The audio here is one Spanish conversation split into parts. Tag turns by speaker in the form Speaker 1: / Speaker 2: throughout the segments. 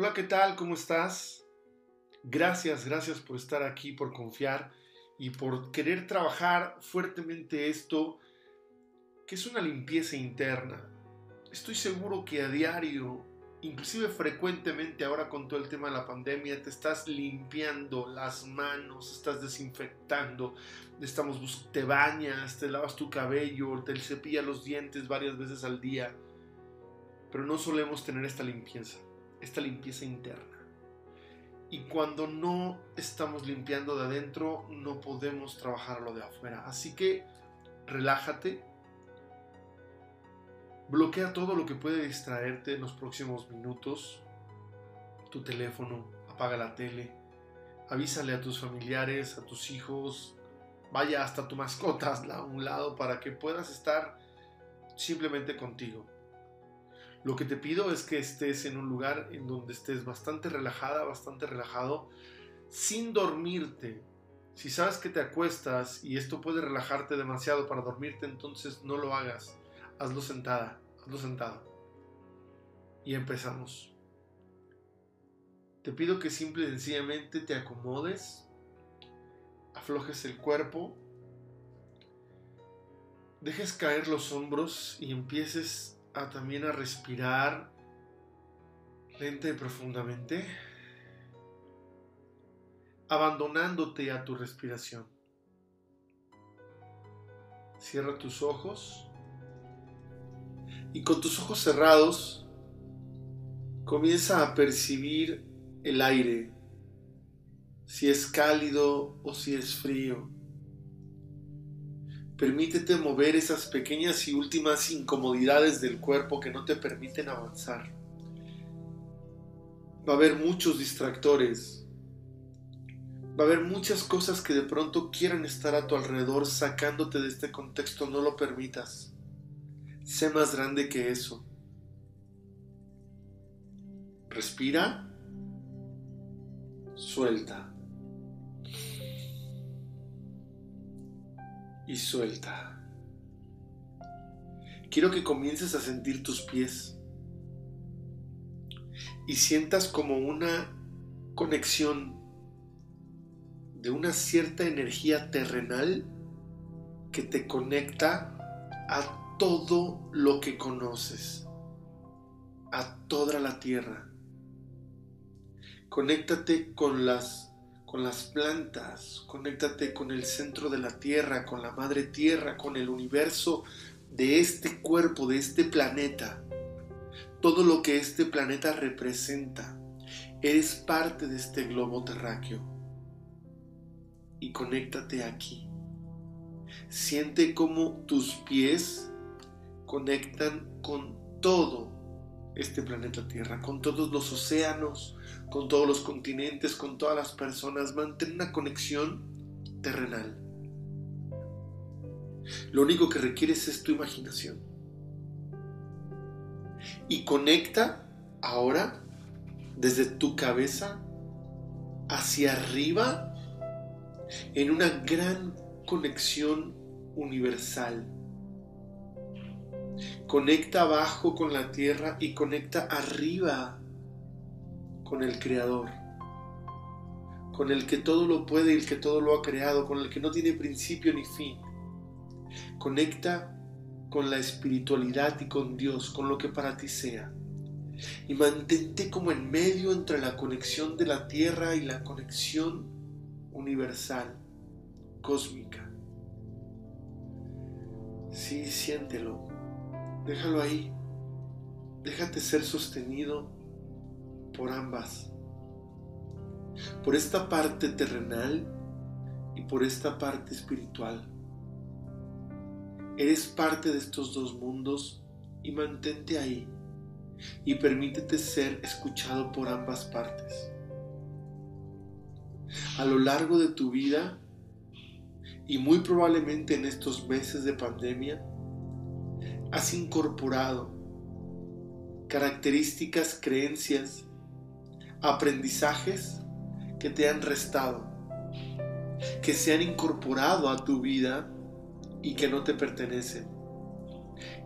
Speaker 1: Hola, ¿qué tal? ¿Cómo estás? Gracias, gracias por estar aquí, por confiar y por querer trabajar fuertemente esto, que es una limpieza interna. Estoy seguro que a diario, inclusive frecuentemente ahora con todo el tema de la pandemia, te estás limpiando las manos, estás desinfectando, estamos, te bañas, te lavas tu cabello, te cepillas los dientes varias veces al día, pero no solemos tener esta limpieza esta limpieza interna. Y cuando no estamos limpiando de adentro, no podemos trabajar lo de afuera. Así que relájate, bloquea todo lo que puede distraerte en los próximos minutos, tu teléfono, apaga la tele, avísale a tus familiares, a tus hijos, vaya hasta tu mascota a un lado para que puedas estar simplemente contigo. Lo que te pido es que estés en un lugar en donde estés bastante relajada, bastante relajado, sin dormirte. Si sabes que te acuestas y esto puede relajarte demasiado para dormirte, entonces no lo hagas. Hazlo sentada, hazlo sentado. Y empezamos. Te pido que simple y sencillamente te acomodes, aflojes el cuerpo, dejes caer los hombros y empieces también a respirar lenta y profundamente, abandonándote a tu respiración. Cierra tus ojos y con tus ojos cerrados comienza a percibir el aire, si es cálido o si es frío Permítete mover esas pequeñas y últimas incomodidades del cuerpo que no te permiten avanzar. Va a haber muchos distractores. Va a haber muchas cosas que de pronto quieran estar a tu alrededor sacándote de este contexto. No lo permitas. Sé más grande que eso. Respira. Suelta. Y suelta. Quiero que comiences a sentir tus pies y sientas como una conexión de una cierta energía terrenal que te conecta a todo lo que conoces, a toda la tierra. Conéctate con las con las plantas, conéctate con el centro de la tierra, con la madre tierra, con el universo de este cuerpo, de este planeta. Todo lo que este planeta representa. Eres parte de este globo terráqueo. Y conéctate aquí. Siente cómo tus pies conectan con todo este planeta Tierra, con todos los océanos, con todos los continentes, con todas las personas. Mantén una conexión terrenal. Lo único que requieres es tu imaginación. Y conecta ahora desde tu cabeza hacia arriba en una gran conexión universal Conecta abajo con la tierra y conecta arriba con el Creador, con el que todo lo puede y el que todo lo ha creado, con el que no tiene principio ni fin. Conecta con la espiritualidad y con Dios, con lo que para ti sea. Y mantente como en medio entre la conexión de la tierra y la conexión universal, cósmica. Sí, siéntelo. Déjalo ahí. Déjate ser sostenido por ambas. Por esta parte terrenal y por esta parte espiritual. Eres parte de estos dos mundos y mantente ahí y permítete ser escuchado por ambas partes. A lo largo de tu vida y muy probablemente en estos meses de pandemia, has incorporado características, creencias, aprendizajes que te han restado, que se han incorporado a tu vida y que no te pertenecen.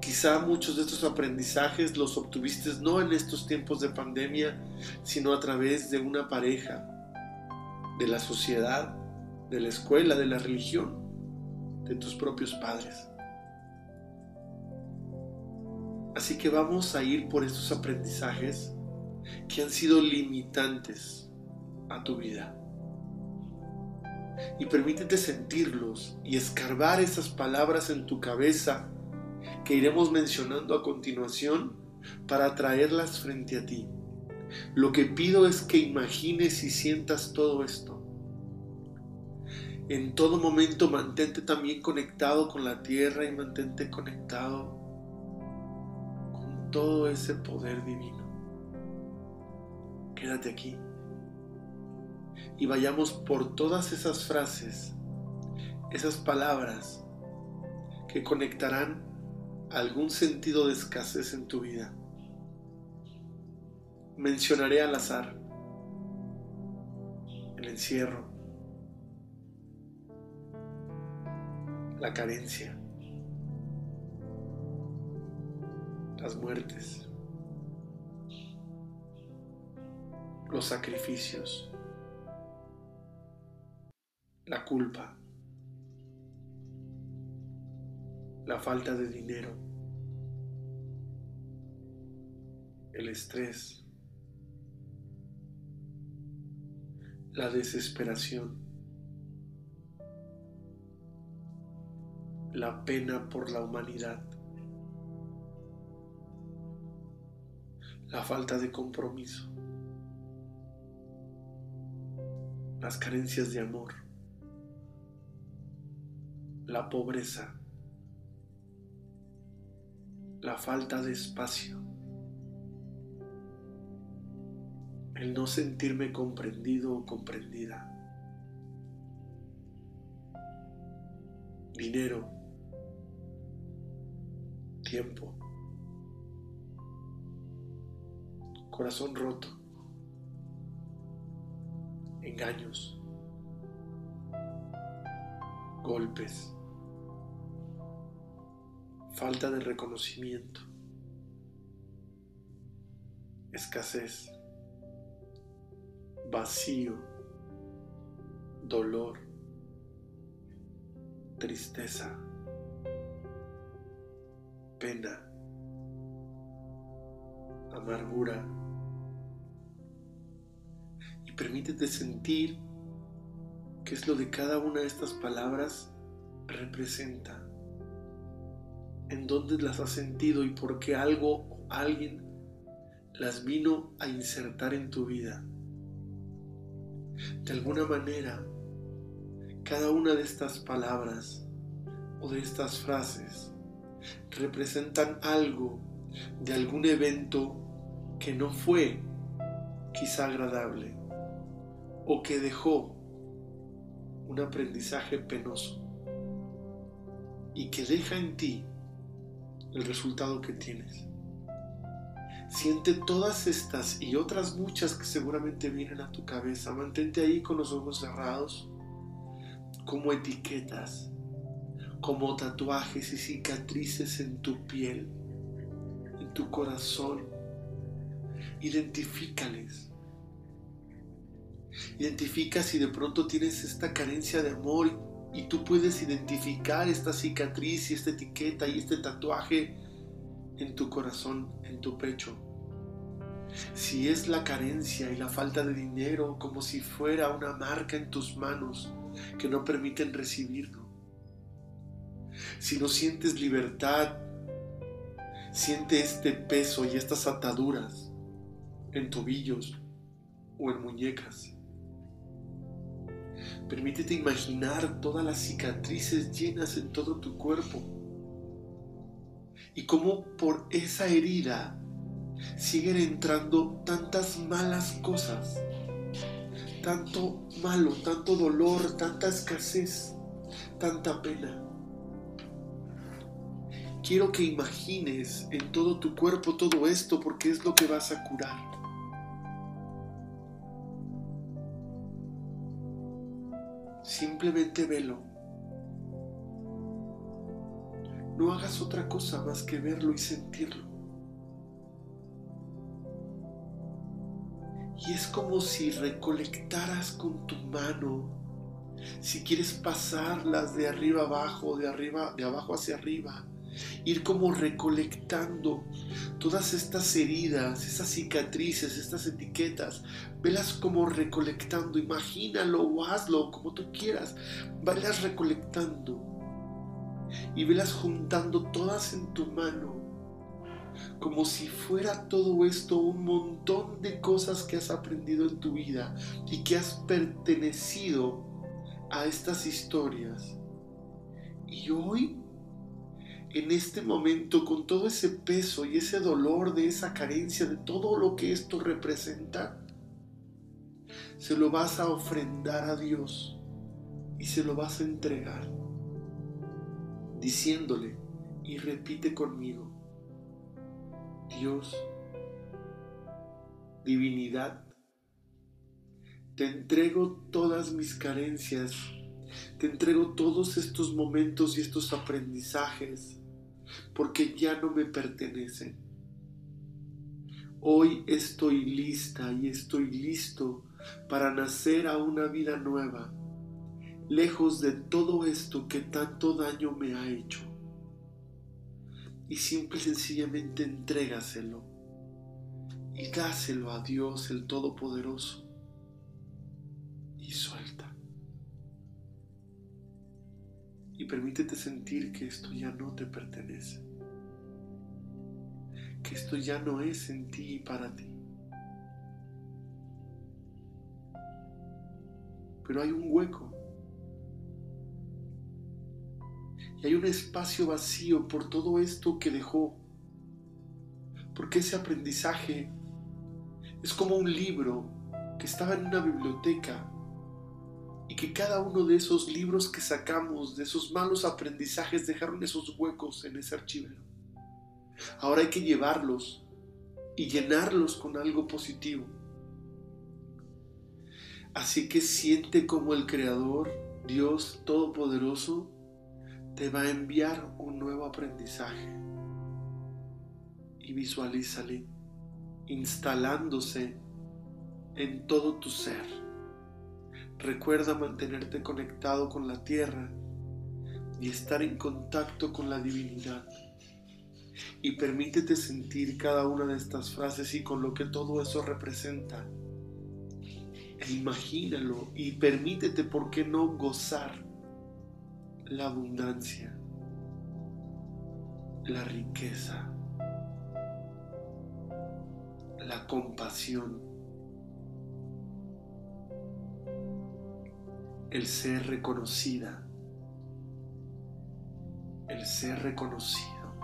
Speaker 1: Quizá muchos de estos aprendizajes los obtuviste no en estos tiempos de pandemia, sino a través de una pareja, de la sociedad, de la escuela, de la religión, de tus propios padres. Así que vamos a ir por estos aprendizajes que han sido limitantes a tu vida. Y permítete sentirlos y escarbar esas palabras en tu cabeza que iremos mencionando a continuación para traerlas frente a ti. Lo que pido es que imagines y sientas todo esto. En todo momento mantente también conectado con la tierra y mantente conectado con todo ese poder divino. Quédate aquí y vayamos por todas esas frases, esas palabras que conectarán algún sentido de escasez en tu vida. Mencionaré al azar el encierro, la carencia, las muertes, los sacrificios, la culpa, la falta de dinero, el estrés, la desesperación, la pena por la humanidad, la falta de compromiso, las carencias de amor, la pobreza, la falta de espacio, el no sentirme comprendido o comprendida, dinero, tiempo, corazón roto, engaños, golpes falta de reconocimiento, escasez, vacío, dolor, tristeza, pena, amargura. Permítete sentir qué es lo de cada una de estas palabras representa en dónde las has sentido y por qué algo o alguien las vino a insertar en tu vida. De alguna manera, cada una de estas palabras o de estas frases representan algo de algún evento que no fue quizá agradable o que dejó un aprendizaje penoso y que deja en ti el resultado que tienes. Siente todas estas y otras muchas que seguramente vienen a tu cabeza. Mantente ahí con los ojos cerrados, como etiquetas, como tatuajes y cicatrices en tu piel, en tu corazón. Identifícales. Identifica si de pronto tienes esta carencia de amor y tú puedes identificar esta cicatriz y esta etiqueta y este tatuaje en tu corazón, en tu pecho. Si es la carencia y la falta de dinero como si fuera una marca en tus manos que no permiten recibirlo. Si no sientes libertad, siente este peso y estas ataduras en tobillos o en muñecas. Permítete imaginar todas las cicatrices llenas en todo tu cuerpo y cómo por esa herida siguen entrando tantas malas cosas, tanto malo, tanto dolor, tanta escasez, tanta pena. Quiero que imagines en todo tu cuerpo todo esto porque es lo que vas a curar. Simplemente velo. no hagas otra cosa más que verlo y sentirlo. Y es como si recolectaras con tu mano, si quieres pasarlas de arriba abajo, de arriba, de abajo hacia arriba, ir como recolectando todas estas heridas, esas cicatrices, estas etiquetas, velas como recolectando, imagínalo hazlo como tú quieras, velas recolectando y velas juntando todas en tu mano, como si fuera todo esto un montón de cosas que has aprendido en tu vida y que has pertenecido a estas historias. Y hoy en este momento con todo ese peso y ese dolor de esa carencia, de todo lo que esto representa, se lo vas a ofrendar a Dios y se lo vas a entregar, diciéndole, y repite conmigo, Dios, divinidad, te entrego todas mis carencias, te entrego todos estos momentos y estos aprendizajes porque ya no me pertenecen. Hoy estoy lista y estoy listo para nacer a una vida nueva, lejos de todo esto que tanto daño me ha hecho. Y simple y sencillamente entrégaselo y dáselo a Dios el Todopoderoso y suelta. Y permítete sentir que esto ya no te pertenece, que esto ya no es en ti y para ti. Pero hay un hueco y hay un espacio vacío por todo esto que dejó, porque ese aprendizaje es como un libro que estaba en una biblioteca y que cada uno de esos libros que sacamos, de esos malos aprendizajes, dejaron esos huecos en ese archivero. Ahora hay que llevarlos y llenarlos con algo positivo. Así que siente como el Creador, Dios Todopoderoso, te va a enviar un nuevo aprendizaje. Y visualízale instalándose en todo tu ser Recuerda mantenerte conectado con la tierra y estar en contacto con la divinidad. Y permítete sentir cada una de estas frases y con lo que todo eso representa. Imagínalo y permítete, ¿por qué no gozar la abundancia, la riqueza, la compasión? El ser reconocida, el ser reconocido,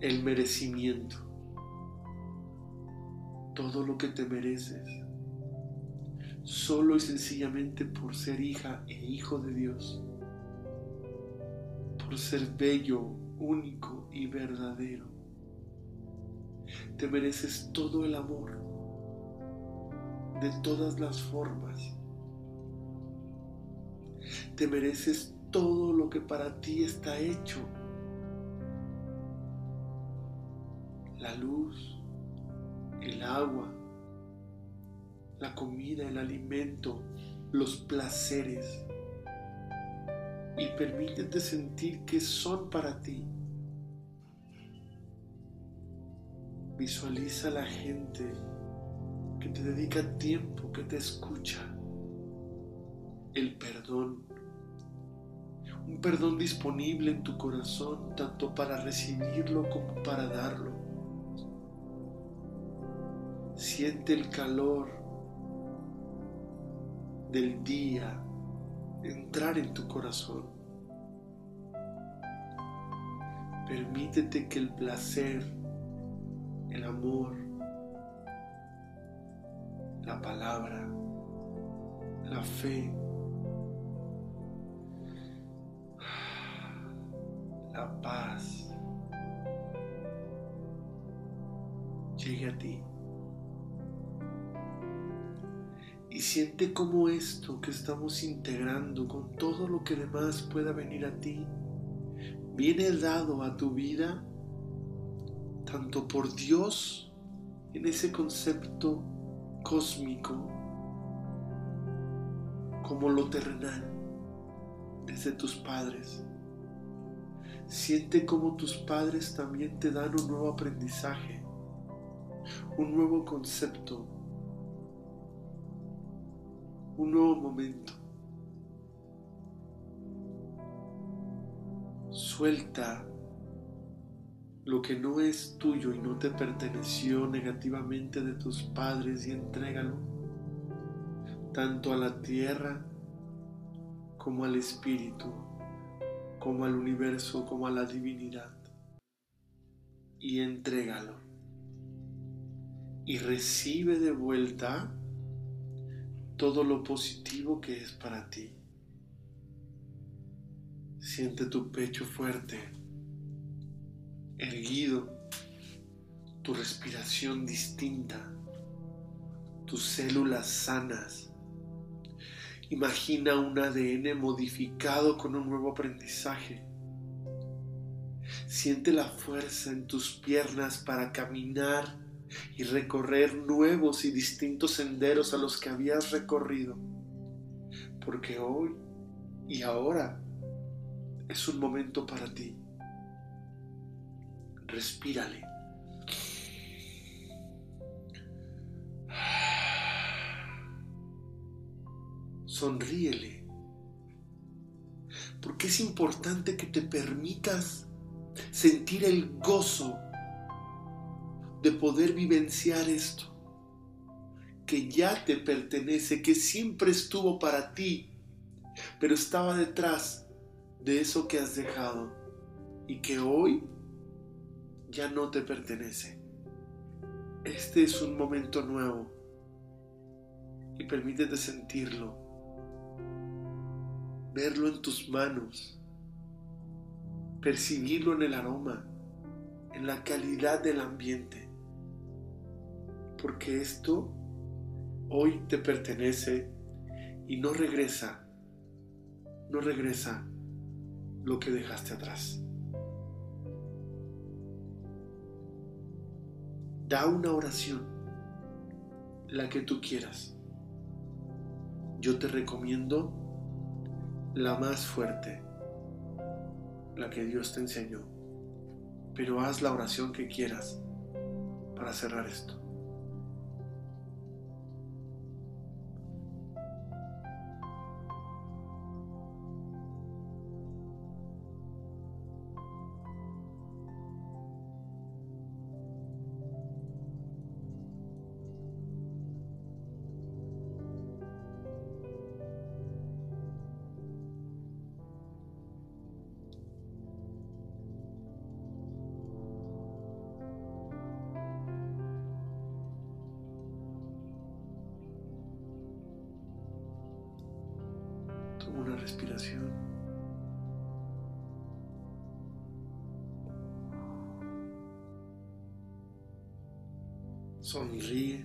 Speaker 1: el merecimiento, todo lo que te mereces, solo y sencillamente por ser hija e hijo de Dios, por ser bello, único y verdadero. Te mereces todo el amor de todas las formas. Te mereces todo lo que para ti está hecho. La luz, el agua, la comida, el alimento, los placeres. Y permítete sentir que son para ti. Visualiza la gente que te dedica tiempo, que te escucha. El perdón. Un perdón disponible en tu corazón tanto para recibirlo como para darlo. Siente el calor del día entrar en tu corazón. Permítete que el placer, el amor, la palabra, la fe, la paz llegue a ti. Y siente cómo esto que estamos integrando con todo lo que demás pueda venir a ti, viene dado a tu vida tanto por Dios en ese concepto cósmico como lo terrenal desde tus padres. Siente como tus padres también te dan un nuevo aprendizaje, un nuevo concepto, un nuevo momento. Suelta lo que no es tuyo y no te perteneció negativamente de tus padres y entrégalo tanto a la tierra como al espíritu, como al universo, como a la divinidad. Y entrégalo. Y recibe de vuelta todo lo positivo que es para ti. Siente tu pecho fuerte, erguido, tu respiración distinta, tus células sanas Imagina un ADN modificado con un nuevo aprendizaje. Siente la fuerza en tus piernas para caminar y recorrer nuevos y distintos senderos a los que habías recorrido. Porque hoy y ahora es un momento para ti. Respírale. sonríele. Porque es importante que te permitas sentir el gozo de poder vivenciar esto, que ya te pertenece, que siempre estuvo para ti, pero estaba detrás de eso que has dejado y que hoy ya no te pertenece. Este es un momento nuevo y permítete sentirlo verlo en tus manos, percibirlo en el aroma, en la calidad del ambiente, porque esto hoy te pertenece y no regresa, no regresa lo que dejaste atrás. Da una oración, la que tú quieras. Yo te recomiendo la más fuerte, la que Dios te enseñó. Pero haz la oración que quieras para cerrar esto. Una respiración. Sonríe